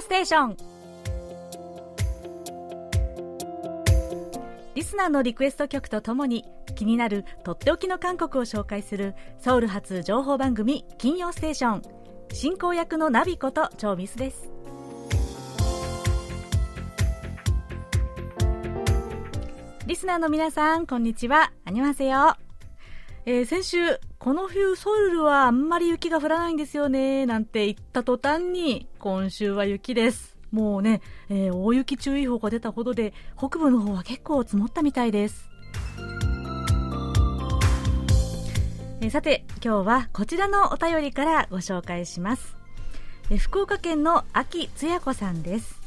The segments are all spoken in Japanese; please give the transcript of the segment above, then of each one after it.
ステーション。リスナーのリクエスト曲とともに気になるとっておきの韓国を紹介するソウル発情報番組金曜ステーション。進行役のナビことチョーミスです。リスナーの皆さんこんにちは。アニマセヨ。えー、先週この冬ソウルはあんまり雪が降らないんですよねなんて言った途端に今週は雪です。もうね、えー、大雪注意報が出たほどで北部の方は結構積もったみたいです。えさて今日はこちらのお便りからご紹介します。え福岡県の秋つや子さんです。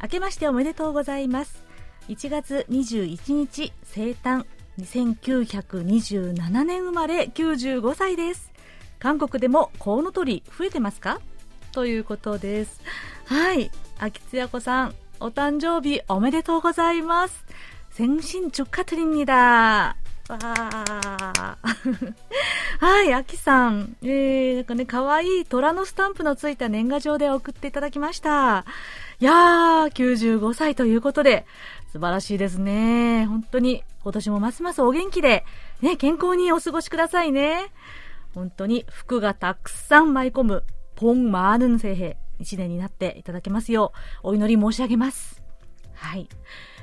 明けましておめでとうございます。1月21日生誕1927年生まれ95歳です。韓国でもコウノトリ増えてますか？ということですはい秋津や子さんお誕生日おめでとうございます생신축하드립니다わはい、あきさん。えー、なんかね、かわいい虎のスタンプのついた年賀状で送っていただきました。いやー、95歳ということで、素晴らしいですね。本当に、今年もますますお元気で、ね、健康にお過ごしくださいね。本当に、服がたくさん舞い込む、 ポンマーヌン聖兵、一年になっていただけますよう、お祈り申し上げます。はい。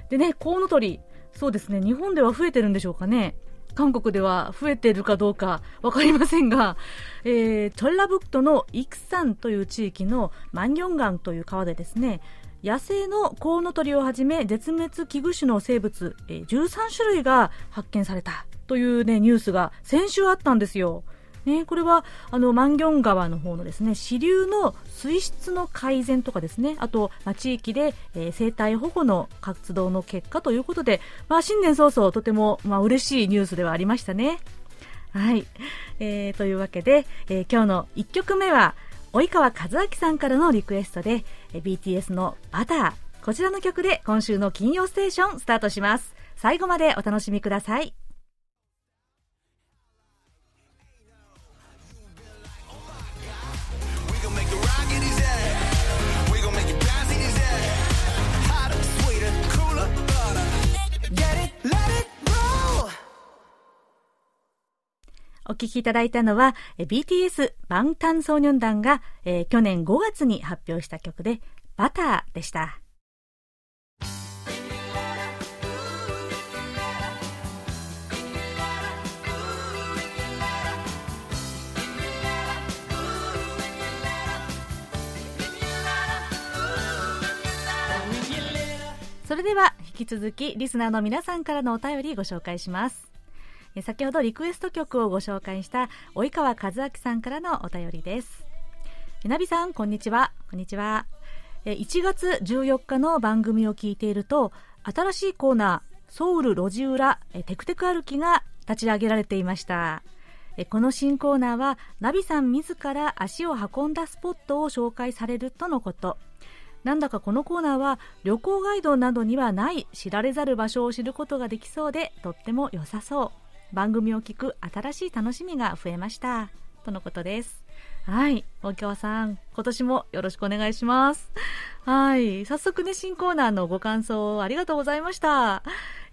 でね、コウノトリ、そうですね、日本では増えてるんでしょうかね。韓国では増えてるかどうかわかりませんが、えー、チョンラブクトのイクサンという地域のマンギョンガンという川でですね、野生のコウノトリをはじめ絶滅危惧種の生物、えー、13種類が発見されたというね、ニュースが先週あったんですよ。ね、これはあのマンギョン川の方のですね支流の水質の改善とかですね。あと、まあ、地域で、えー、生態保護の活動の結果ということで、まあ、新年早々とても、まあ、嬉しいニュースではありましたね。はい、えー、というわけで、えー、今日の1曲目は及川和明さんからのリクエストで、えー、BTS の「バター」こちらの曲で今週の金曜ステーションスタートします。最後までお楽しみください。お聴きいただいたのは BTS バンタンソーニョン団が、えー、去年5月に発表した曲でバターでした。それでは引き続きリスナーの皆さんからのお便りご紹介します先ほどリクエスト曲をご紹介した及川和明さんからのお便りです。ナビさんこんにちは。こんにちは。1月14日の番組を聞いていると新しいコーナーソウル路地裏テクテク歩きが立ち上げられていました。この新コーナーはナビさん自ら足を運んだスポットを紹介されるとのこと。なんだかこのコーナーは旅行ガイドなどにはない知られざる場所を知ることができそうでとっても良さそう。番組を聞く新しい楽しみが増えました。とのことです。はい。大川さん今年もよろしくお願いします。はい。早速ね新コーナーのご感想ありがとうございました。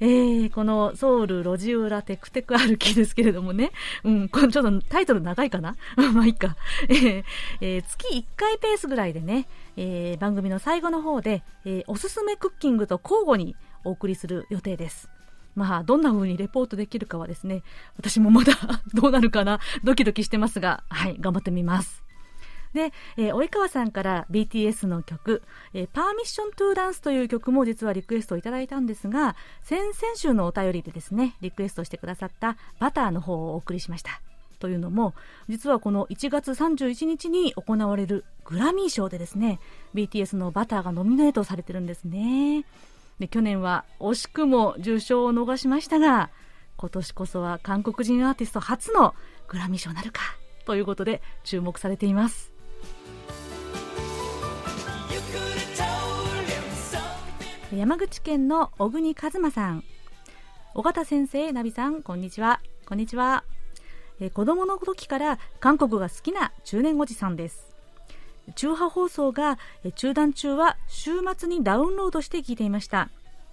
えー、このソウル路地裏テクテク歩きですけれどもね、うん、これちょっとタイトル長いかな？まあいいか。えーえー、月1回ペースぐらいでね、えー、番組の最後の方で、えー、おすすめクッキングと交互にお送りする予定です。まあ、どんな風にレポートできるかはですね、私もまだ どうなるかな、ドキドキしてますが、はい、頑張ってみます。で、えー、及川さんから BTS の曲、えー、パーミッショントゥーダンスという曲も実はリクエストをいただいたんですが、先々週のお便りでですね、リクエストしてくださったバターの方をお送りしました。というのも、実はこの1月31日に行われるグラミー賞でですね、BTS のバターがノミネートされてるんですね。で去年は惜しくも受賞を逃しましたが今年こそは韓国人アーティスト初のグラミー賞なるかということで注目されています。山口県の小国和馬さん。尾形先生ナビさんこんにちは。こんにちは。え子供の時から韓国が好きな中年おじさんです。中波放送が中断中は週末にダウンロードして聞いていました。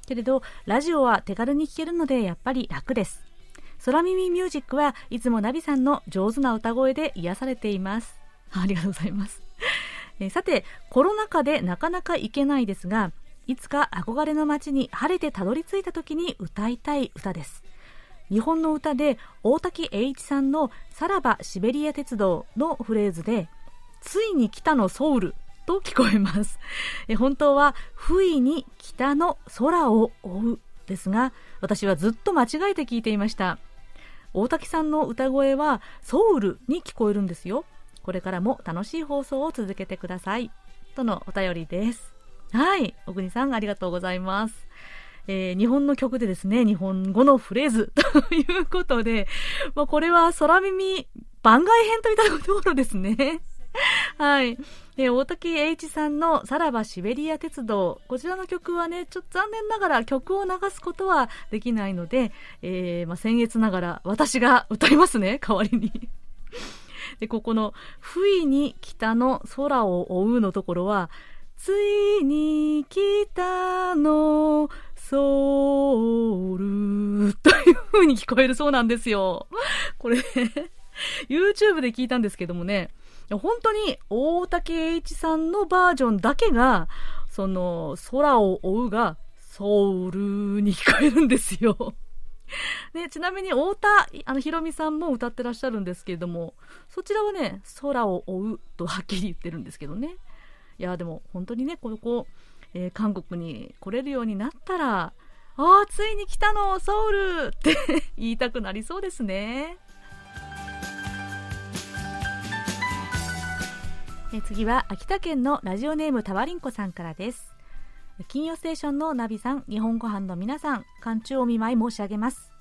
けれどラジオは手軽に聞けるのでやっぱり楽です。空耳ミュージックはいつもナビさんの上手な歌声で癒されています。ありがとうございます。えさてコロナ禍でなかなか行けないですがいつか憧れの街に晴れてたどり着いた時に歌いたい歌です。日本の歌で大滝栄一さんの「さらばシベリア鉄道」のフレーズで「ついに来たのソウル」と聞こえます。え本当は「不意に北の空を追う」ですが私はずっと間違えて聞いていました。大滝さんの歌声はソウルに聞こえるんですよ。これからも楽しい放送を続けてください。とのお便りです。はい。小国さんありがとうございます。えー、日本の曲でですね、日本語のフレーズ ということで、まあ、これは空耳番外編といったところですね。はい。えー、大滝栄一さんのさらばシベリア鉄道。こちらの曲はね、ちょっと残念ながら曲を流すことはできないので、えー、まあ、僭越ながら私が歌いますね、代わりに。で、ここの、不意に北の空を追うのところは、ついに来たのソウルという風に聞こえるそうなんですよ。これ YouTube で聞いたんですけどもね、本当に大竹栄一さんのバージョンだけが、その、空を追うが、ソウルに聞こえるんですよ。ね、ちなみに太田あのひろみさんも歌ってらっしゃるんですけれどもそちらはね空を追うとはっきり言ってるんですけどねいやでも本当にねここえー、韓国に来れるようになったら、ああ、ついに来たの、ソウルって 言いたくなりそうですね。え次は秋田県のラジオネームたわりんこさんからです。金曜ステーションのナビさん、日本ご飯の皆さん、寒中お見舞い申し上げます。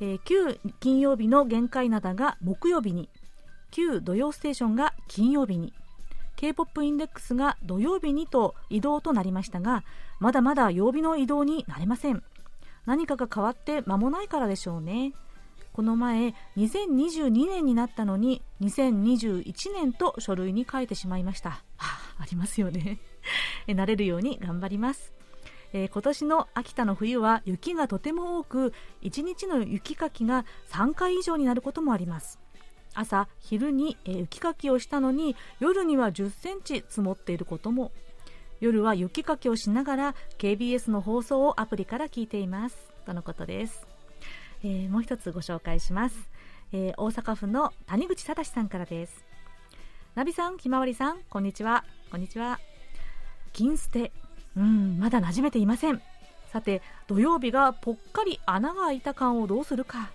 えー、旧金曜日の限界灘が木曜日に、旧土曜ステーションが金曜日に、K-POP インデックスが土曜日にと移動となりましたがまだまだ曜日の移動になれません何かが変わって間もないからでしょうねこの前2022年になったのに2021年と書類に書いてしまいました、はあ、ありますよね。慣れるように頑張ります。えー、今年の秋田の冬は雪がとても多く1日の雪かきが3回以上になることもあります。朝昼に、え雪かきをしたのに夜には1 0センチ積もっていることも。夜は雪かきをしながら KBS の放送をアプリから聞いています。とのことです、えー、もう一つご紹介します、えー、大阪府の谷口忠さんからです。ナビさんひまわりさんこんにちは。こんにちは。金捨てうんまだ馴染めていません。さて土曜日がぽっかり穴が開いた感をどうするか。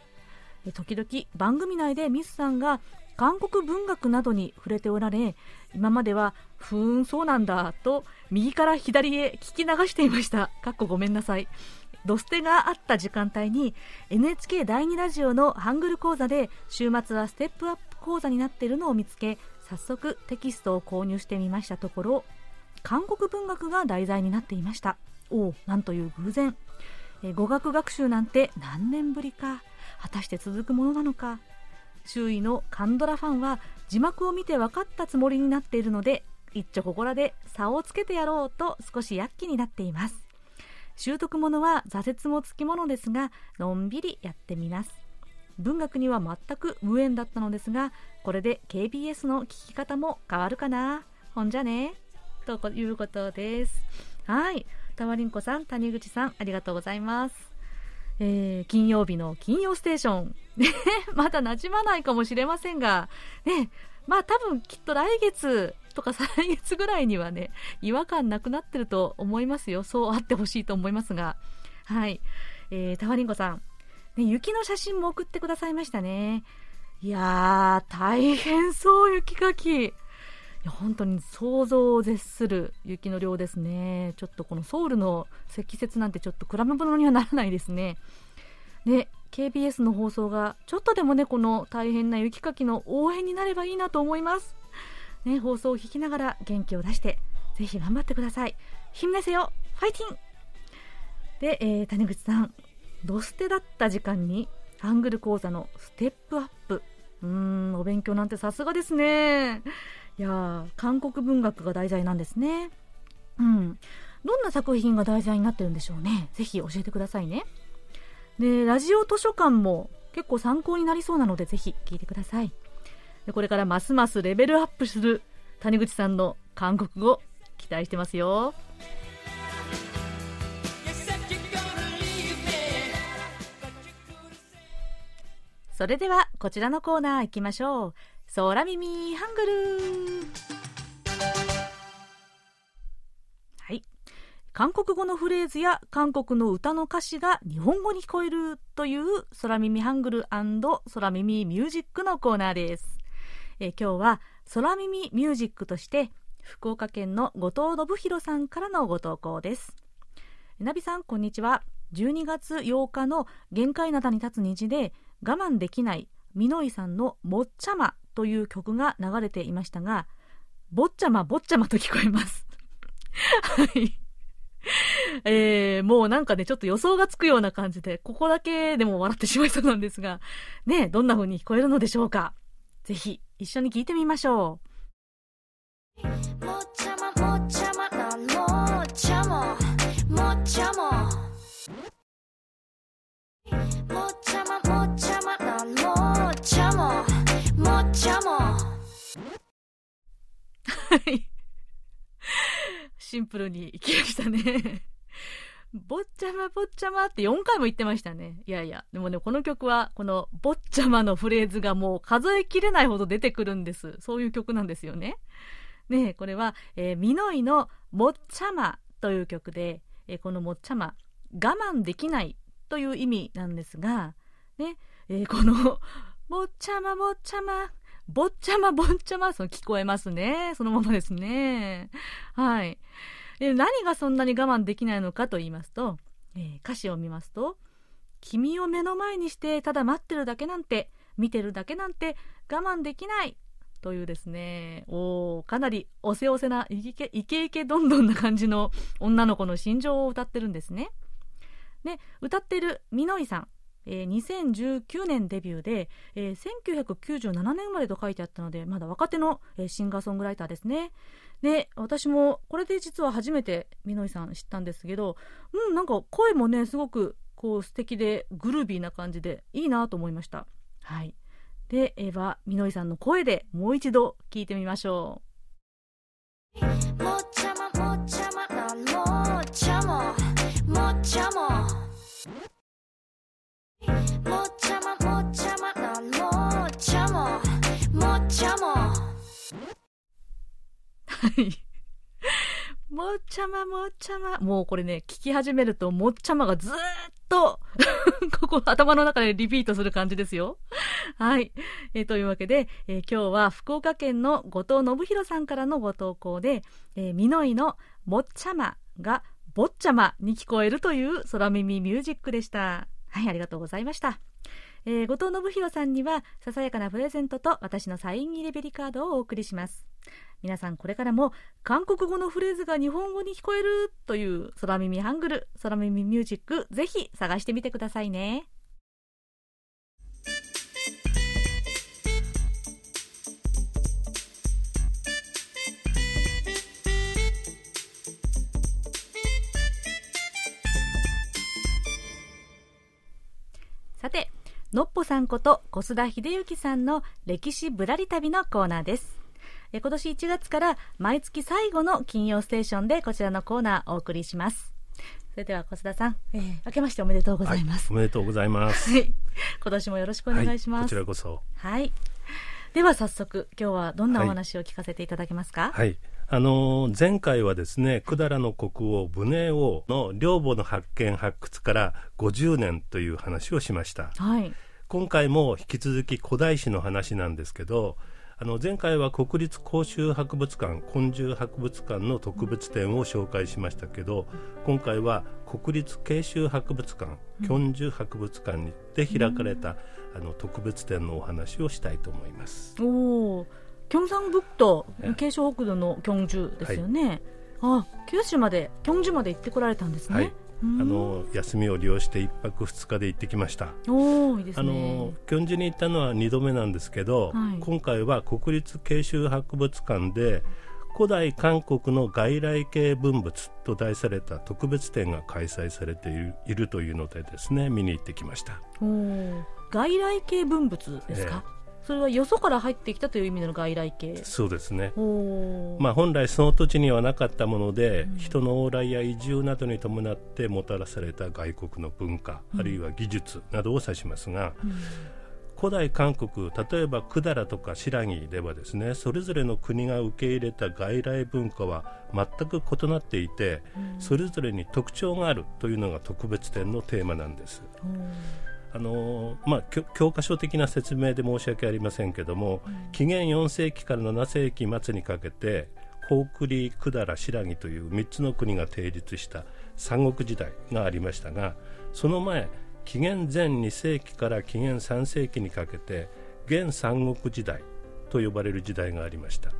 時々番組内でミスさんが韓国文学などに触れておられ今まではふーんそうなんだと右から左へ聞き流していました。かっこごめんなさい。ドステがあった時間帯に NHK 第2ラジオのハングル講座で週末はステップアップ講座になっているのを見つけ早速テキストを購入してみましたところ韓国文学が題材になっていました。おおなんという偶然。え語学学習なんて何年ぶりか。果たして続くものなのか。周囲のカンドラファンは字幕を見て分かったつもりになっているので一丁ここらで差をつけてやろうと少し躍起になっています。習得ものは挫折もつきものですがのんびりやってみます。文学には全く無縁だったのですがこれで KBS の聞き方も変わるかな。ほんじゃね。ということです。はい。たまりんこさん谷口さんありがとうございます。えー、金曜日の金曜ステーション。まだ馴染まないかもしれませんが、ね、まあ多分きっと来月とか再来月ぐらいにはね、違和感なくなってると思いますよ。そうあってほしいと思いますが。はい。えー、たわりんこさん。ね、雪の写真も送ってくださいましたね。いやー、大変そう、雪かき。本当に想像を絶する雪の量ですねちょっとこのソウルの積雪なんてちょっと比べ物にはならないですねで KBS の放送がちょっとでもねこの大変な雪かきの応援になればいいなと思います。ね放送を聞きながら元気を出してぜひ頑張ってください。ひんねせよファイティンで、えー、谷口さん。ドステだった時間にハングル講座のステップアップ。うーんお勉強なんてさすがですね。いや韓国文学が題材なんですね。うん。どんな作品が題材になってるんでしょうね。ぜひ教えてくださいね。でラジオ図書館も結構参考になりそうなのでぜひ聞いてください。でこれからますますレベルアップする谷口さんの韓国語期待してますよ。それではこちらのコーナー行きましょう。空耳ハングル韓国語のフレーズや韓国の歌の歌詞が日本語に聞こえるという空耳ハングル空耳ミュージックのコーナーです、え今日は空耳ミュージックとして福岡県の後藤信弘さんからのご投稿ですなびさんこんにちは12月8日の限界灘に立つ虹で我慢できないみのいさんのもっちゃまという曲が流れていましたが、ぼっちゃまぼっちゃまと聞こえます。はい。えー、もうなんかね、ちょっと予想がつくような感じで、ここだけでも笑ってしまいそうなんですが、ね、どんな風に聞こえるのでしょうか。ぜひ、一緒に聞いてみましょう。もっちゃまもっちゃまなんもっちゃも。もっちゃも。もっちゃまもっちゃまなんもっちゃも。もっちゃも。はいシンプルにいきましたね ぼっちゃまぼっちゃまって4回も言ってましたね。いやいや、でもね、この曲は、このぼっちゃまのフレーズがもう数えきれないほど出てくるんです。そういう曲なんですよね。ねこれは、えー、ミノイのもっちゃまという曲で、えー、このもっちゃま、我慢できないという意味なんですが、ね、えー、この、ぼっちゃまぼっちゃま、ぼっちゃまぼっちゃま、その聞こえますね。そのままですね。はい。何がそんなに我慢できないのかと言いますと、えー、歌詞を見ますと、君を目の前にしてただ待ってるだけなんて、見てるだけなんて我慢できないというですね、おかなりおせおせなイケイケイケどんどんな感じの女の子の心情を歌ってるんですね。で歌ってるみのいさん、えー、2019年デビューで、えー、1997年生まれと書いてあったのでまだ若手の、えー、シンガーソングライターですね。で私もこれで実は初めてみのいさん知ったんですけどうんなんか声もねすごくこう素敵でグルービーな感じでいいなと思いました。はい。ではみのいさんの声でもう一度聞いてみましょう。もっちゃまもっちゃまなんもっちゃももっちゃもちゃも。はい。もっちゃまもっちゃま。もうこれね聞き始めるともっちゃまがずーっと ここ頭の中でリピートする感じですよ。はい、えー、というわけで、えー、今日は福岡県の後藤信弘さんからのご投稿で、えー、みのいのもっちゃまが坊ちゃまに聞こえるという空耳ミュージックでした。はい、ありがとうございました。えー、後藤信弘さんにはささやかなプレゼントと私のサイン入りベリカードをお送りします。皆さんこれからも韓国語のフレーズが日本語に聞こえるという空耳ハングル空耳ミュージックぜひ探してみてくださいね。のっぽさんこと小須田秀幸さんの歴史ぶらり旅のコーナーです。え今年1月から毎月最後の金曜ステーションでこちらのコーナーをお送りします。それでは小須田さん、えー、明けましておめでとうございます、はい、おめでとうございます。はい、今年もよろしくお願いします。はい、こちらこそ。はい。では早速今日はどんなお話を聞かせていただけますか。はい。あの前回はですね百済の国王武寧王の陵墓の発見発掘から50年という話をしました、はい、今回も引き続き古代史の話なんですけどあの前回は国立公衆博物館昆虫博物館の特別展を紹介しましたけど今回は国立慶州博物館昆虫博物館で開かれた、あの特別展のお話をしたいと思います。おー京山北道、北道の京州ですよね。はい、あ、九州まで京州まで行ってこられたんですね?はい、あの休みを利用して1泊2日で行ってきました.おいいです、ね、あの京州に行ったのは2度目なんですけど、はい、今回は国立慶州博物館で古代韓国の外来系文物と題された特別展が開催されているというのでですね見に行ってきました。外来系文物ですか、えーそれはよそから入ってきたという意味での外来系。そうですね、まあ、本来その土地にはなかったもので、うん、人の往来や移住などに伴ってもたらされた外国の文化、うん、あるいは技術などを指しますが、うん、古代韓国例えば百済とか新羅ではですねそれぞれの国が受け入れた外来文化は全く異なっていて、それぞれに特徴があるというのが特別展のテーマなんです。あのまあ、教科書的な説明で申し訳ありませんけども、うん、紀元4世紀から7世紀末にかけて高栗百済新羅という3つの国が定立した三国時代がありましたがその前紀元前2世紀から紀元3世紀にかけて現三国時代と呼ばれる時代がありました。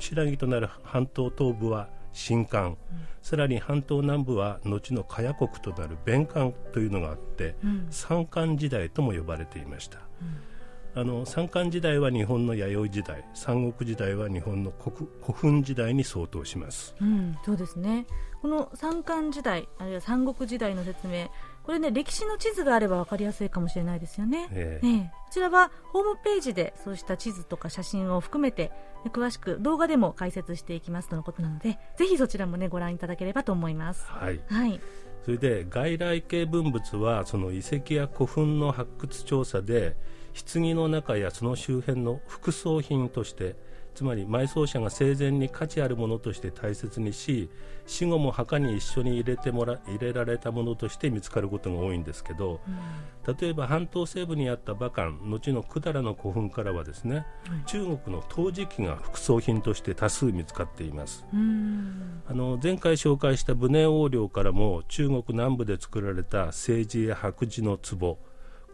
新羅となる半島東部は新漢、うん、さらに半島南部は後の茅国となる弁漢というのがあって、うん、三漢時代とも呼ばれていました、うん、あの三漢時代は日本の弥生時代三国時代は日本の古墳時代に相当します、そうですね。この三漢時代あるいは三国時代の説明これね歴史の地図があれば分かりやすいかもしれないですよね、えー、え。ー、こちらはホームページでそうした地図とか写真を含めて詳しく動画でも解説していきますとのことなのでぜひそちらもねご覧いただければと思います。はい、はいそれで外来系文物はその遺跡や古墳の発掘調査で棺の中やその周辺の副葬品としてつまり埋葬者が生前に価値あるものとして大切にし死後も墓に一緒に入れてもら入れられたものとして見つかることが多いんですけど、うん、例えば半島西部にあった馬漢後の百済の古墳からはですね、はい、中国の陶磁器が副葬品として多数見つかっています、あの前回紹介した武寧王陵からも中国南部で作られた政治や白磁の壺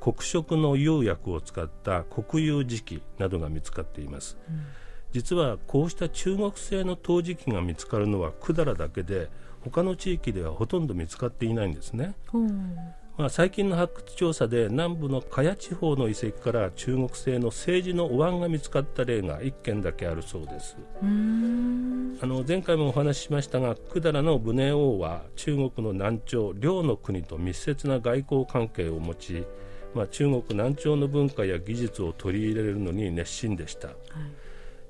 黒色の釉薬を使った黒釉磁器などが見つかっています、うん実はこうした中国製の陶磁器が見つかるのは百済だけで他の地域ではほとんど見つかっていないんですね。まあ、最近の発掘調査で南部の茅地方の遺跡から中国製の政治のお椀が見つかった例が1件だけあるそうです。あの前回もお話ししましたが百済の武寧王は中国の南朝両の国と密接な外交関係を持ち、まあ、中国南朝の文化や技術を取り入れるのに熱心でした、はい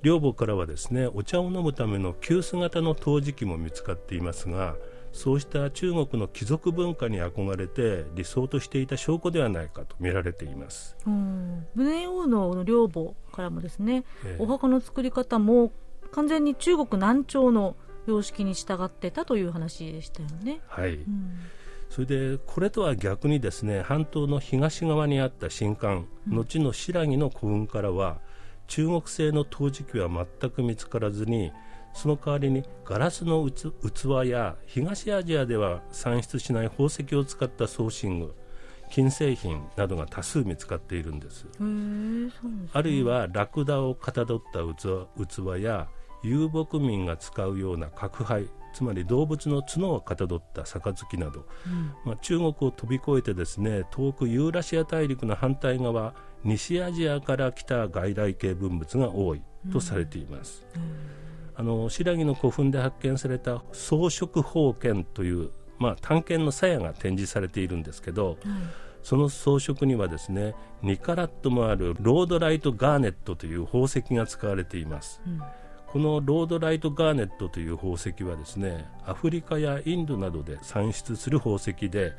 両母からはですねお茶を飲むための急須型の陶磁器も見つかっていますがそうした中国の貴族文化に憧れて理想としていた証拠ではないかと見られています。宗王の両母からもですね、えー、お墓の作り方も完全に中国南朝の様式に従ってたという話でしたよね。はい、それでこれとは逆にですね半島の東側にあった新館、うん、後の新羅の古墳からは中国製の陶磁器は全く見つからずにその代わりにガラスの器や東アジアでは産出しない宝石を使った装身具金製品などが多数見つかっているんです。あるいはラクダをかたどった器や遊牧民が使うような角杯つまり動物の角をかたどった杯など、うん、まあ、中国を飛び越えてですね遠くユーラシア大陸の反対側西アジアから来た外来系文物が多いとされています。あの白木の古墳で発見された装飾宝剣という、まあ、探検の鞘が展示されているんですけど、その装飾にはですね2カラットもあるロードライトガーネットという宝石が使われています、このロードライトガーネットという宝石はですねアフリカやインドなどで産出する宝石で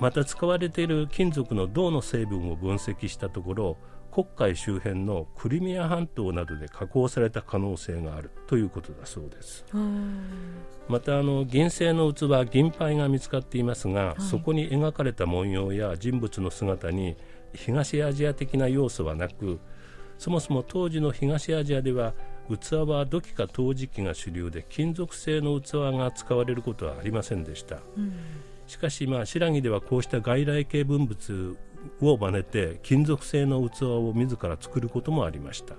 また使われている金属の銅の成分を分析したところ黒海周辺のクリミア半島などで加工された可能性があるということだそうです。またあの銀製の器銀杯が見つかっていますが、はい、そこに描かれた文様や人物の姿に東アジア的な要素はなくそもそも当時の東アジアでは器は土器か陶磁器が主流で金属製の器が使われることはありませんでした、うんしかし、まあ、新羅ではこうした外来系文物を真似て金属製の器を自ら作ることもありました。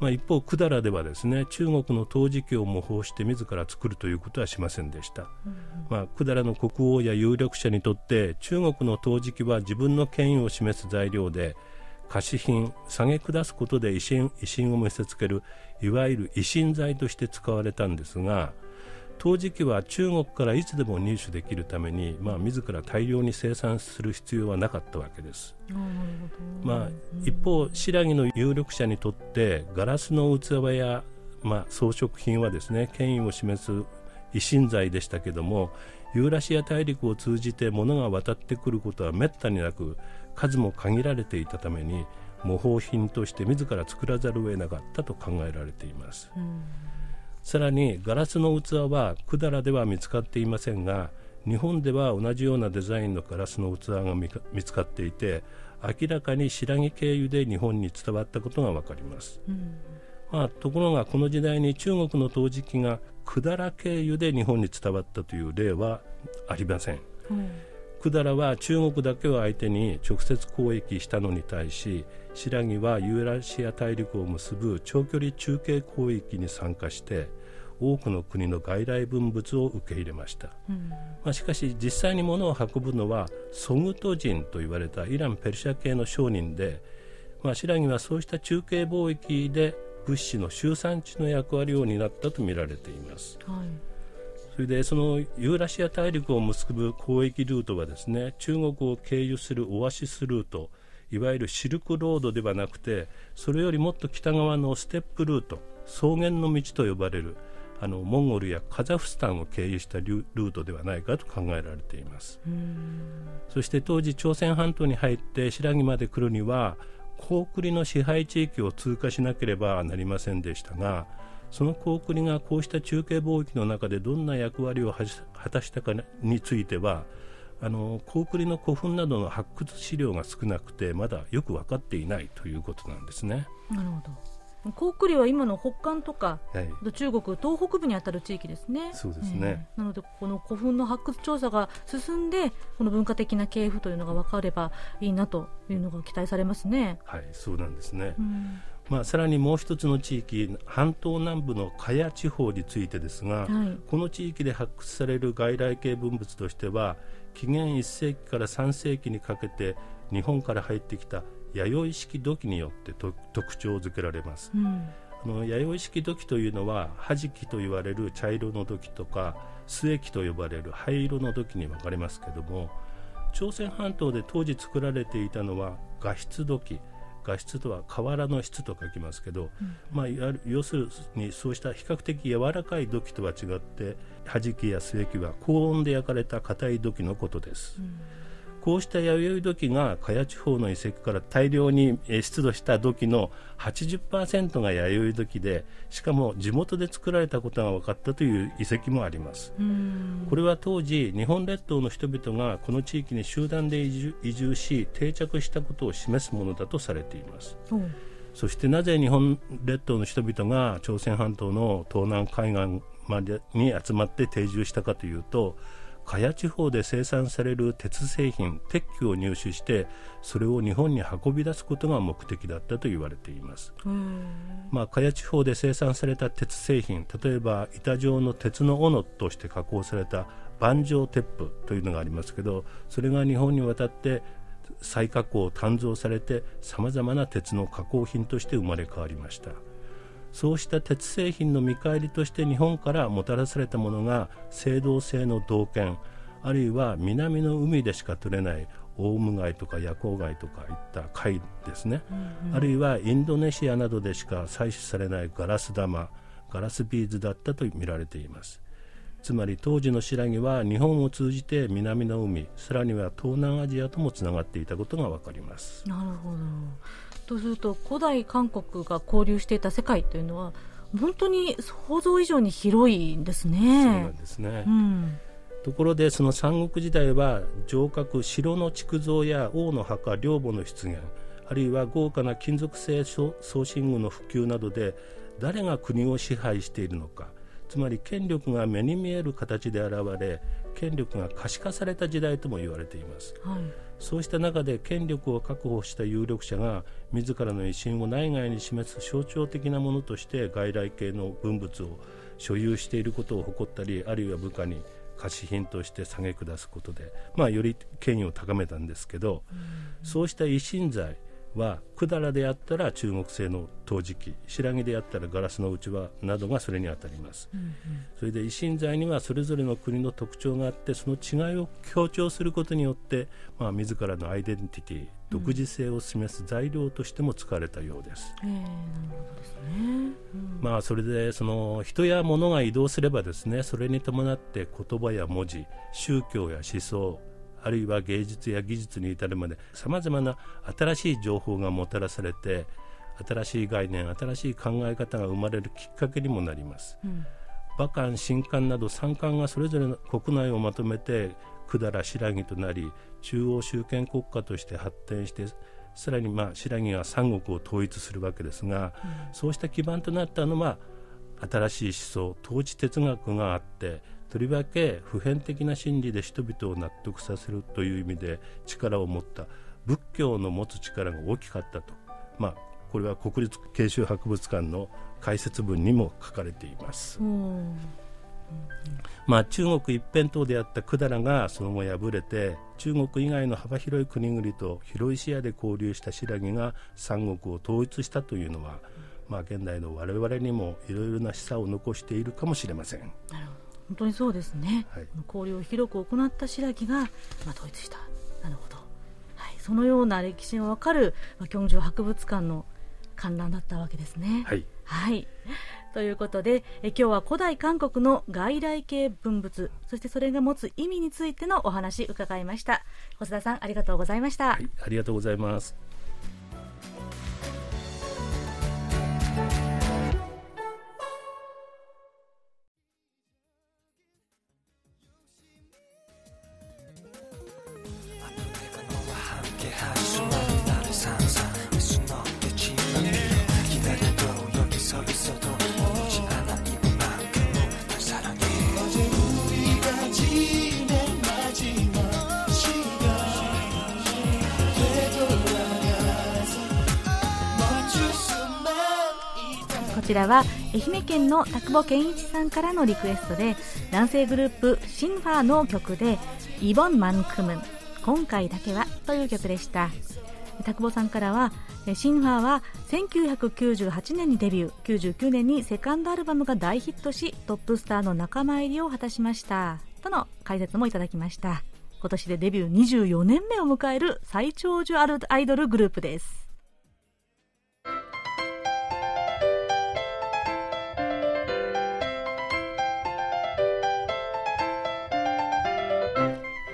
まあ、一方、百済ではですね中国の陶磁器を模倣して自ら作るということはしませんでした、うん。まあ、百済の国王や有力者にとって中国の陶磁器は自分の権威を示す材料で貸品下げ下すことで威信威信を見せつけるいわゆる維新材として使われたんですが陶磁器は中国からいつでも入手できるために、まあ、自ら大量に生産する必要はなかったわけです。まあ、一方、新羅の有力者にとってガラスの器や、まあ、装飾品はですね権威を示す維新材でしたけどもユーラシア大陸を通じて物が渡ってくることはめったになく数も限られていたために模倣品として自ら作らざるを得なかったと考えられています。うんさらにガラスの器は百済では見つかっていませんが日本では同じようなデザインのガラスの器が見つかっていて明らかに白木経由で日本に伝わったことが分かります、うん、まあ、ところがこの時代に中国の陶磁器が百済経由で日本に伝わったという例はありません、うん。百済は中国だけを相手に直接交易したのに対し新羅はユーラシア大陸を結ぶ長距離中継交易に参加して多くの国の外来文物を受け入れました、うん、まあ、しかし実際に物を運ぶのはソグト人と言われたイラン・ペルシャ系の商人で、まあ、新羅はそうした中継貿易で物資の集産地の役割を担ったとみられています、はい、それでそのユーラシア大陸を結ぶ交易ルートはですね中国を経由するオアシスルートいわゆるシルクロードではなくてそれよりもっと北側のステップルート草原の道と呼ばれるあのモンゴルやカザフスタンを経由したルートではないかと考えられています。そして当時朝鮮半島に入って新羅まで来るには高句麗の支配地域を通過しなければなりませんでしたがその高句麗がこうした中継貿易の中でどんな役割を果たしたかについてはあの高句麗の古墳などの発掘資料が少なくてまだよく分かっていないということなんですね。なるほど高句麗は今の北韓とか、はい、中国東北部にあたる地域ですね。そうですね、えー、なのでこの古墳の発掘調査が進んでこの文化的な系譜というのが分かればいいなというのが期待されますね。はい、そうなんですね。うんまあ、さらにもう一つの地域半島南部のカヤ地方についてですが、はい、この地域で発掘される外来系文物としては紀元1世紀から3世紀にかけて日本から入ってきた弥生式土器によって特徴づけられます、うん、あの弥生式土器というのは弾きと言われる茶色の土器とか末液と呼ばれる灰色の土器に分かれますけども朝鮮半島で当時作られていたのは画質土器画質とは瓦の質と書きますけど、うん、まあ、要するにそうした比較的柔らかい土器とは違って弾きや末液は高温で焼かれた硬い土器のことです。うんこうした弥生土器が茅地方の遺跡から大量に出土した土器の80%が弥生土器でしかも地元で作られたことが分かったという遺跡もあります。これは当時日本列島の人々がこの地域に集団で移住し定着したことを示すものだとされています、そしてなぜ日本列島の人々が朝鮮半島の東南海岸までに集まって定住したかというと茅地方で生産される鉄製品鉄器を入手してそれを日本に運び出すことが目的だったと言われています、まあ、茅地方で生産された鉄製品例えば板状の鉄の斧として加工された板状鉄符というのがありますけどそれが日本に渡って再加工鍛造されてさまざまな鉄の加工品として生まれ変わりましたそうした鉄製品の見返りとして日本からもたらされたものが青銅製の銅剣あるいは南の海でしか取れないオウム貝とか夜光貝とかいった貝ですね、うんうん、あるいはインドネシアなどでしか採取されないガラス玉ガラスビーズだったと見られています。つまり当時の新羅は日本を通じて南の海さらには東南アジアともつながっていたことが分かります。なるほどとすると古代韓国が交流していた世界というのは本当に想像以上に広いんですね。そうなんですね、うん、ところでその三国時代は城郭城の築造や王の墓陵墓の出現あるいは豪華な金属製送信具の普及などで誰が国を支配しているのかつまり権力が目に見える形で現れ権力が可視化された時代とも言われています、はい、そうした中で権力を確保した有力者が自らの威信を内外に示す象徴的なものとして外来系の文物を所有していることを誇ったりあるいは部下に貸品として下げ下すことで、まあ、より権威を高めたんですけど、そうした維新罪は百済であったら中国製の陶磁器白木であったらガラスのうちわなどがそれにあたります、うんうん、それで維新罪にはそれぞれの国の特徴があってその違いを強調することによって、まあ、自らのアイデンティティ独自性を示す材料としても使われたようです。うん、まあそれでその人や物が移動すればですねそれに伴って言葉や文字宗教や思想あるいは芸術や技術に至るまでさまざまな新しい情報がもたらされて新しい概念新しい考え方が生まれるきっかけにもなります。うん、馬漢新漢など三漢がそれぞれの国内をまとめて百済新羅となり中央集権国家として発展してさらにまあ新羅が三国を統一するわけですが、うん、そうした基盤となったのは新しい思想統治哲学があってとりわけ普遍的な真理で人々を納得させるという意味で力を持った仏教の持つ力が大きかったと、まあ、これは国立慶州博物館の解説文にも書かれています。まあ、中国一辺倒であった百済がその後敗れて中国以外の幅広い国々と広い視野で交流した新羅が三国を統一したというのは、まあ、現代の我々にもいろいろな示唆を残しているかもしれません。なるほど本当にそうですね、はい、交流を広く行った白木が、まあ、統一した。なるほど、はい、そのような歴史が分かる、まあ、京城博物館の観覧だったわけですね。はい、はい、ということでえ今日は古代韓国の外来系文物そしてそれが持つ意味についてのお話伺いました。小田さんありがとうございました、はい、ありがとうございますちらは愛媛県の田久保健一さんからのリクエストで男性グループシンファーの曲で「イボンマンクムン今回だけは」という曲でした。田久保さんからはシンファーは1998年にデビュー99年にセカンドアルバムが大ヒットしトップスターの仲間入りを果たしました。との解説もいただきました。今年でデビュー24年目を迎える最長寿アイドルグループです。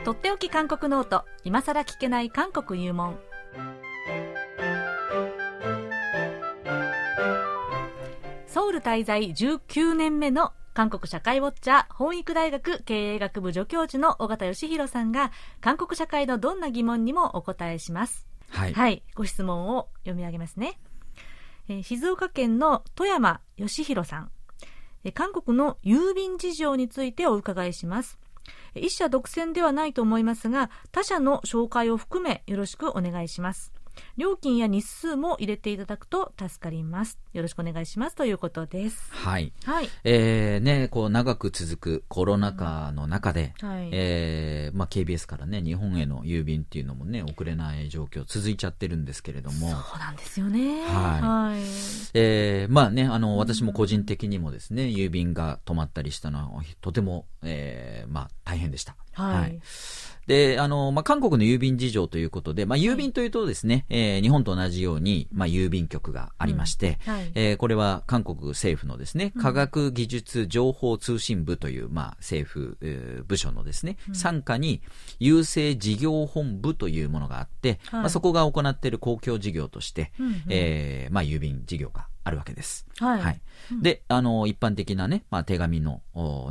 とっておき韓国ノート。今さら聞けない韓国入門。ソウル滞在19年目の韓国社会ウォッチャー本育大学経営学部助教授の尾形義弘さんが韓国社会のどんな疑問にもお答えします、はい、はい、ご質問を読み上げますね、えー、静岡県の富山義弘さん、えー、韓国の郵便事情についてお伺いします一社独占ではないと思いますが、他社の紹介を含めよろしくお願いします。料金や日数も入れていただくと助かります。よろしくお願いしますということです。はい。はい。えー、ね、こう長く続くコロナ禍の中で、うん、はい、えー、まあ KBS からね、日本への郵便っていうのもね、送れない状況続いちゃってるんですけれども。そうなんですよね。はい。はい、えー、まあね、あの、私も個人的にもですね、郵便が止まったりしたのは、とても、えー、まあ大変でした。はい、はいで、あの、まあ、韓国の郵便事情ということで、まあ、郵便というとですね、はい、えー、日本と同じように、まあ、郵便局がありまして、うん。はい、えー、これは韓国政府のですね、科学技術情報通信部という、まあ、政府、えー、部署のですね、傘下に郵政事業本部というものがあって、はい、まあ、そこが行っている公共事業として、うんうん、えー、まあ、郵便事業があるわけです。はい。はい、で、あの、一般的なね、まあ、手紙の、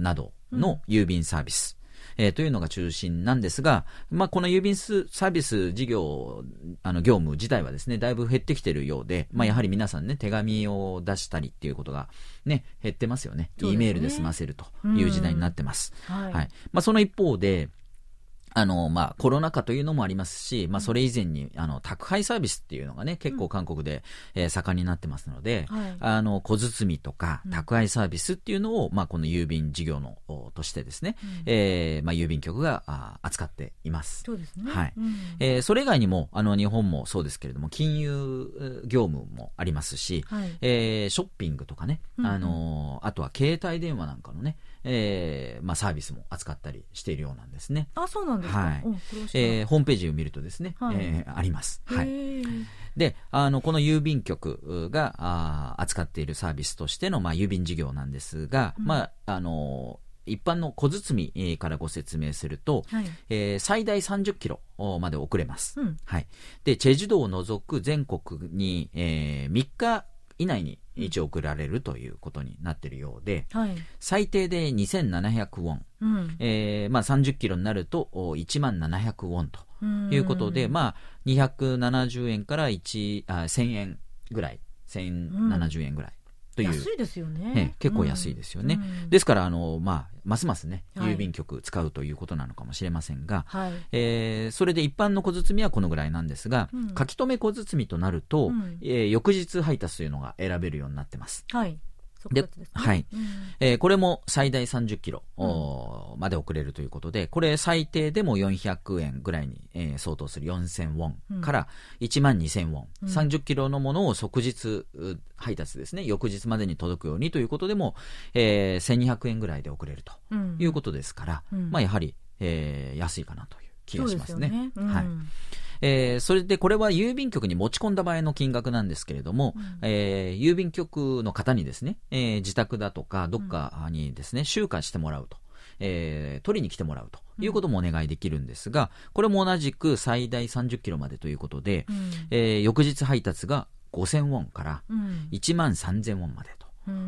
などの郵便サービス。えー、というのが中心なんですが、まあ、この郵便サービス事業、あの、業務自体はですね、だいぶ減ってきてるようで、まあ、やはり皆さんね、手紙を出したりっていうことがね、減ってますよね。ね E メールで済ませるという時代になってます。はい。はい、まあ、その一方で、あの、まあ、コロナ禍というのもありますし、まあ、それ以前に、あの、宅配サービスっていうのがね、結構韓国で、うん、えー、盛んになってますので、はい、あの、小包とか、宅配サービスっていうのを、うん、まあ、この郵便事業の、としてですね、うん、えー、まあ、郵便局があ扱っています。そうですね。はい。うん、えー、それ以外にも、あの、日本もそうですけれども、金融業務もありますし、はい、えー、ショッピングとかね、あの、あとは携帯電話なんかのね、えーまあ、サービスも扱ったりしているようなんですね。あそうなんですか、はい。えー、ホームページを見るとですね、はい、えー、あります。はい、であのこの郵便局があ扱っているサービスとしての、まあ、郵便事業なんですが、うん、まああの一般の小包からご説明すると、はい、えー、最大30キロまで送れます。うん、はい。で、チェジュ道を除く全国に、えー、3日以内に一応送られるということになっているようで、はい、最低で2700ウォン、うん、えー、まあ、30キロになると1万700ウォンということで、まあ、270円から1あ1000円ぐらい、1070円ぐらいという。安いですよね。結構安いですよね。うん、ですから、あの、まあ、ますますね、郵便局使うということなのかもしれませんが、はい、えー、それで一般の小包はこのぐらいなんですが、うん、書き留め小包となると、うん、えー、翌日配達というのが選べるようになってます。はいで、はい、うん、えー、これも最大30キロ、うん、まで送れるということで、これ最低でも400円ぐらいに、えー、相当する4000ウォンから1万2000ウォン、うん、30キロのものを即日配達ですね、翌日までに届くようにということでも、えー、1200円ぐらいで送れるということですから、まあやはり、えー、安いかなという気がしますね。すね。はい。えー、それでこれは郵便局に持ち込んだ場合の金額なんですけれども、うん、えー、郵便局の方にですね、えー、自宅だとかどっかにですね、集荷してもらうと。えー、取りに来てもらうということもお願いできるんですが、これも同じく最大30キロまでということで、うん、えー、翌日配達が5000ウォンから1万3000ウォンまでと。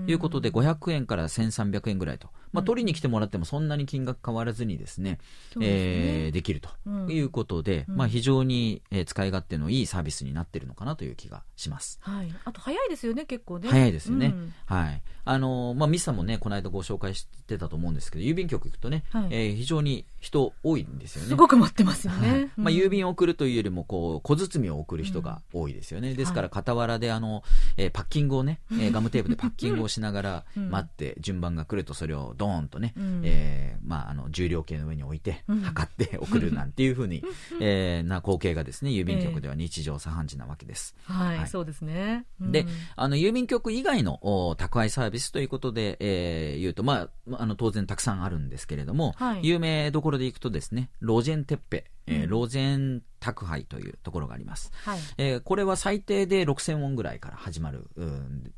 いうことで、500円から1300円ぐらいと。まあ、取りに来てもらってもそんなに金額変わらずにですね、でねえー、できるということで、うん、まあ、非常に使い勝手のいいサービスになってるのかなという気がします。はい。あと早いですよね、結構ね。早いですよね。うん、はい。あの、まあ、ミスさんもね、この間ご紹介してたと思うんですけど、郵便局行くとね、はい、えー、非常に人多いんですよね。すごく待ってますよね。はい、まあ、郵便を送るというよりも、こう、小包を送る人が多いですよね。ですから、傍らで、あの、えー、パッキングをね、えー、ガムテープでパッキングをしながら待って、順番が来るとそれをドーンとね、うん、えー、まあ、あの、重量計の上に置いて、測って 送るなんていうふうに、えー、な光景がですね、郵便局では日常茶飯事なわけです。はい、はい、そうですね。で、あの、郵便局以外の宅配サービスということで、えー、言うと、まあ、あの、当然たくさんあるんですけれども、はい、有名どころでいくとですね、ロジェンテッペ、えー、ロジェン宅配というところがあります。はい、えー、これは最低で6000ウォンぐらいから始まる、うん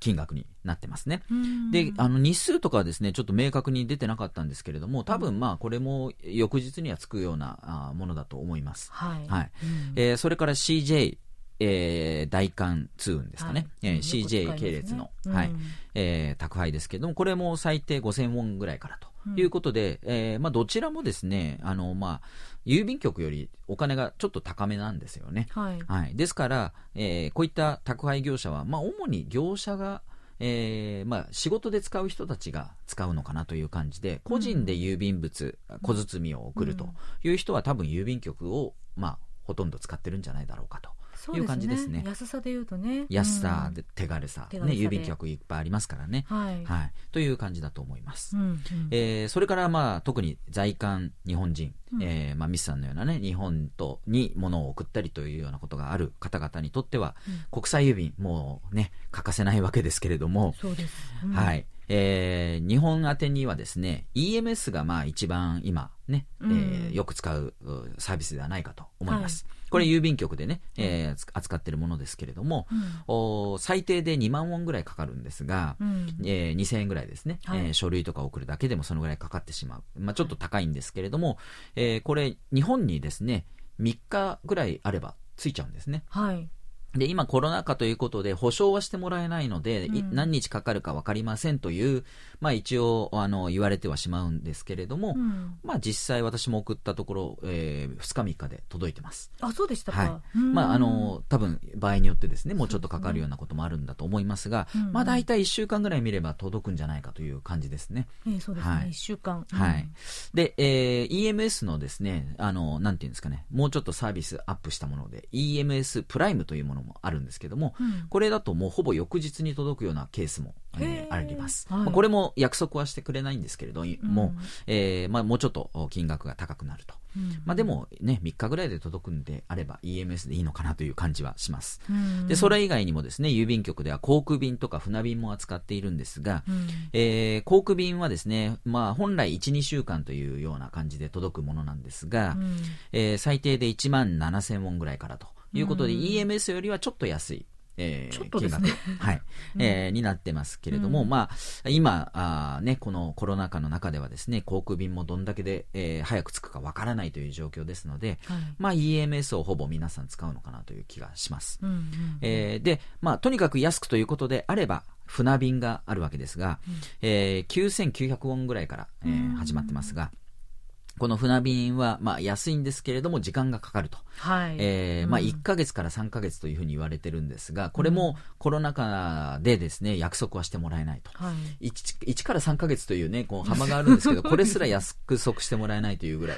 金額になってますね。で、あの日数とかはですね、ちょっと明確に出てなかったんですけれども、多分まあこれも翌日にはつくようなあものだと思います。はい。はい、えー、それから CJ、えー、大韓通運ですかね、はい、えー、CJ 系列の、ね、はい。えー、宅配ですけれども、これも最低5000ウォンぐらいからということで、うん、えー、まあ、どちらもですね、あのまあ、郵便局よりお金がちょっと高めなんですよね。はい、はい、ですから、えー、こういった宅配業者は、まあ、主に業者がえーまあ、仕事で使う人たちが使うのかなという感じで、個人で郵便物、うん、小包を送るという人は、多分郵便局を、まあ、ほとんど使ってるんじゃないだろうかと。いう感じですね。安さで言うとね。安さで、手軽さ。ね、郵便局いっぱいありますからね。はい。はい。という感じだと思います。うん、えー、それからまあ、特に在韓日本人、うん、えー、まあ、ミスさんのようなね、日本とに物を送ったりというようなことがある方々にとっては、うん、国際郵便、もうね、欠かせないわけですけれども、そうです。うん、はい。えー、日本宛てにはですね、EMS がまあ一番今ね、えー、よく使うサービスではないかと思います。はいこれ郵便局でね、えー、扱ってるものですけれども、うん、お最低で2万ウォンぐらいかかるんですが、うん、えー、2000円ぐらいですね、はい、えー、書類とか送るだけでもそのぐらいかかってしまう。まあ、ちょっと高いんですけれども、えー、これ日本にですね、3日ぐらいあればついちゃうんですね。はい。で、今コロナ禍ということで保証はしてもらえないので、うん、何日かかるか分かりませんという、まあ一応、あの、言われてはしまうんですけれども、うん、まあ実際私も送ったところ、えー、2日3日で届いてます。あ、そうでしたか。はい。まああの、多分場合によってですね、もうちょっとかかるようなこともあるんだと思いますが、すね、まあ大体1週間ぐらい見れば届くんじゃないかという感じですね。えー、そうですね、はい、1週間。はい。で、えー、EMS のですね、あの、なんていうんですかね、もうちょっとサービスアップしたもので、EMS プライムというものもあるんですけども、うん、これだともうほぼ翌日に届くようなケースも、えー、あります、はい、これも約束はしてくれないんですけれども、うん、えー、まあ、もうちょっと金額が高くなると。うん、まあ、でもね、3日ぐらいで届くんであれば EMS でいいのかなという感じはします。で、それ以外にもですね、郵便局では航空便とか船便も扱っているんですが、うん、えー、航空便はですね、まあ、本来1、2週間というような感じで届くものなんですが、うん、えー、最低で1万7000ウォンぐらいからということで、EMS よりはちょっと安い。えー、金額、はい、えー、になってますけれども、うん、まあ、今あ、ね、このコロナ禍の中ではですね、航空便もどんだけで、えー、早く着くかわからないという状況ですので、はい、まあ、EMS をほぼ皆さん使うのかなという気がします。うんうんうん、えー、で、まあ、とにかく安くということであれば、船便があるわけですが、うん、えー、9900ウォンぐらいから、えー、始まってますが、この船便は、まあ、安いんですけれども、時間がかかると。はい。えー、うん、まあ、1ヶ月から3ヶ月というふうに言われてるんですが、これもコロナ禍でですね、約束はしてもらえないと。はい。1, 1から3ヶ月というね、こう、幅があるんですけど、これすら約束してもらえないというぐらい、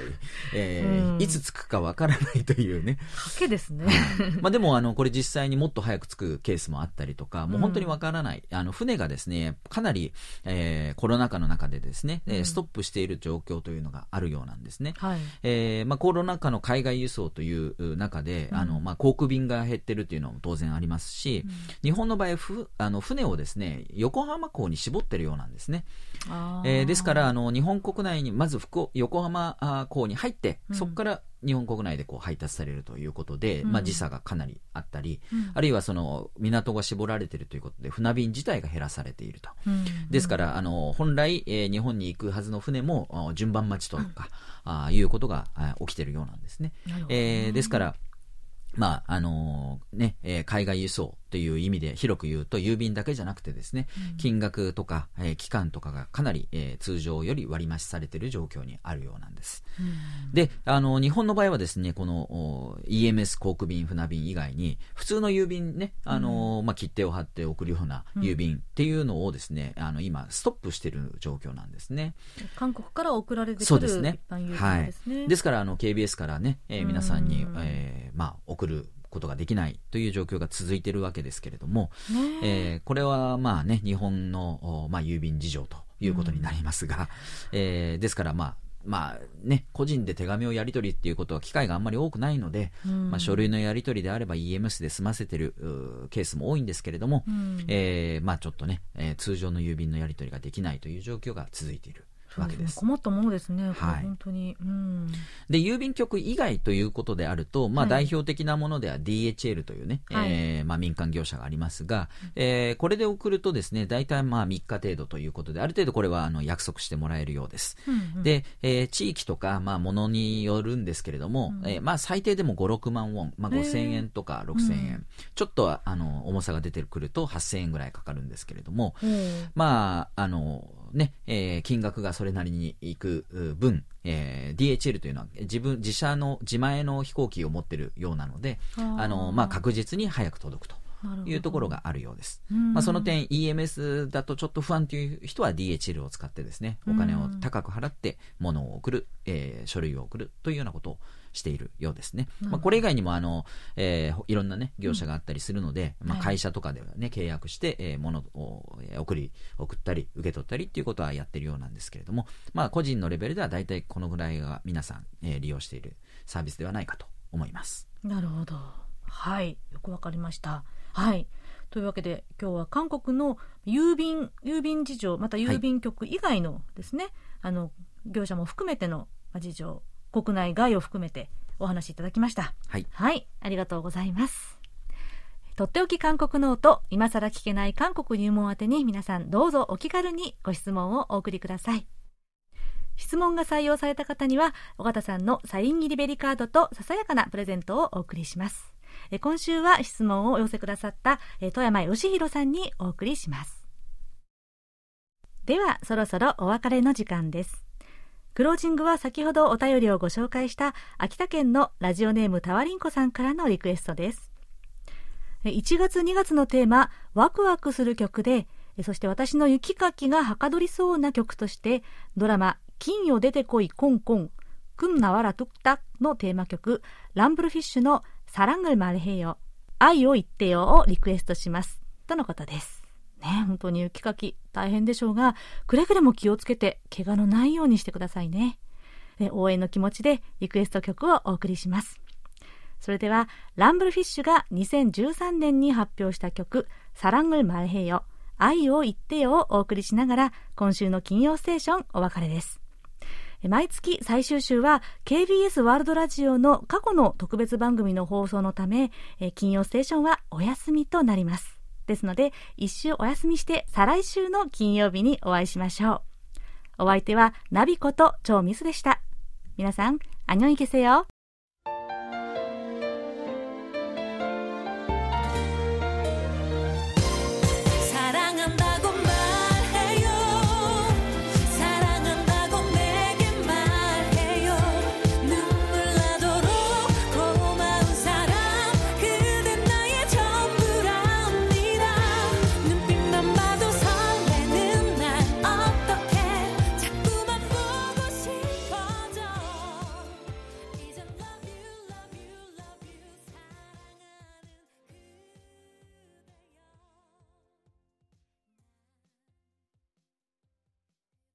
えー、うん、いつ着くかわからないというね。賭けですね。まあ、でも、あの、これ実際にもっと早く着くケースもあったりとか、もう本当にわからない。あの、船がですね、かなり、えー、コロナ禍の中でですね、えストップしている状況というのがあるようなんですね。はい、えー、まあ、コロナ禍の海外輸送という中で、うん、あのまあ、航空便が減ってるっていうのも当然ありますし、うん、日本の場合ふあの船をですね横浜港に絞ってるようなんですね。えー、ですからあの日本国内にまず福横浜港に入って、そこから日本国内でこう配達されるということで、うん、まあ、時差がかなりあったり、うん、あるいはその港が絞られているということで船便自体が減らされていると、うん、ですからあの本来、えー、日本に行くはずの船も順番待ちとか、あいうことが起きているようなんですね。えー、ですからまあ、あのー、ね、えー、海外輸送という意味で広く言うと、郵便だけじゃなくてですね、うん、金額とか、えー、期間とかがかなり、えー、通常より割増されている状況にあるようなんです。うん、で、あの、日本の場合はですね、この EMS 航空便、船便以外に、普通の郵便ね、あのー、まあ、切手を貼って送るような郵便っていうのをですね、あの、今、ストップしている状況なんですね。韓国から送られてくるそうですね。はい。ですから、あの、KBS からね、えー、皆さんに、えー、まあ、送ることができないという状況が続いているわけですけれども、え。ー、これはまあね、日本の、まあ、郵便事情ということになりますが、うん、えー、ですからまあ、まあね、個人で手紙をやり取りっていうことは機会があんまり多くないので、うん、まあ、書類のやり取りであれば EMS で済ませてるケースも多いんですけれども、うん、えー、まあ、ちょっとね、えー、通常の郵便のやり取りができないという状況が続いている。わけです。困ったものですね、はい、本当に、うん、で郵便局以外ということであると、まあ、代表的なものでは DHL というね、はい、えー、まあ、民間業者がありますが、えー、これで送るとですね大体まあ3日程度ということである程度これはあの約束してもらえるようです。うんうん、で、えー、地域とか、まあ、ものによるんですけれども、うん、えー、まあ、最低でも5、6万ウォン、まあ、5000円とか6000円、うん、ちょっとあの重さが出てくると8000円ぐらいかかるんですけれども、まああのね、えー、金額がそれなりにいく分、えー、DHL というのは自分、自社の自前の飛行機を持ってるようなので、あの、まあ、確実に早く届くと。いうところがあるようです。まあ、その点 EMS だとちょっと不安という人は DHL を使ってですね、お金を高く払って物を送る、えー、書類を送るというようなことをしているようですね。まあ、これ以外にもあの、えー、いろんなね、業者があったりするので、うん、まあ、会社とかではね、契約して、えー、物を送り、送ったり、受け取ったりっていうことはやってるようなんですけれども、まあ、個人のレベルでは大体このぐらいが皆さん、えー、利用しているサービスではないかと思います。なるほど。はい。よくわかりました。はい。というわけで今日は韓国の郵便郵便事情また郵便局以外のですね、はい、あの業者も含めての事情国内外を含めてお話しいただきました。はい。はい。ありがとうございます。とっておき韓国ノート、今更聞けない韓国入門宛てに皆さんどうぞお気軽にご質問をお送りください。質問が採用された方には、尾形さんのサイン入りベリカードとささやかなプレゼントをお送りします。今週は質問をお寄せくださった富山義弘さんにお送りします。では、そろそろお別れの時間です。クロージングは先ほどお便りをご紹介した秋田県のラジオネームタワリンコさんからのリクエストです。1月2月のテーマ、ワクワクする曲で、そして私の雪かきがはかどりそうな曲として、ドラマ、金よ出てこいコンコン、くんなわらとくたのテーマ曲、ランブルフィッシュのサラングルマルヘヨ、愛を言ってよをリクエストします。とのことです。ね、本当に雪かき大変でしょうが、くれぐれも気をつけて、怪我のないようにしてくださいね。応援の気持ちでリクエスト曲をお送りします。それでは、ランブルフィッシュが2013年に発表した曲、サラングルマルヘヨ、愛を言ってよをお送りしながら、今週の金曜ステーションお別れです。毎月最終週は KBS ワールドラジオの過去の特別番組の放送のため、金曜ステーションはお休みとなります。ですので、一週お休みして再来週の金曜日にお会いしましょう。お相手はナビこと超ミスでした。皆さん、あにょいけせよ。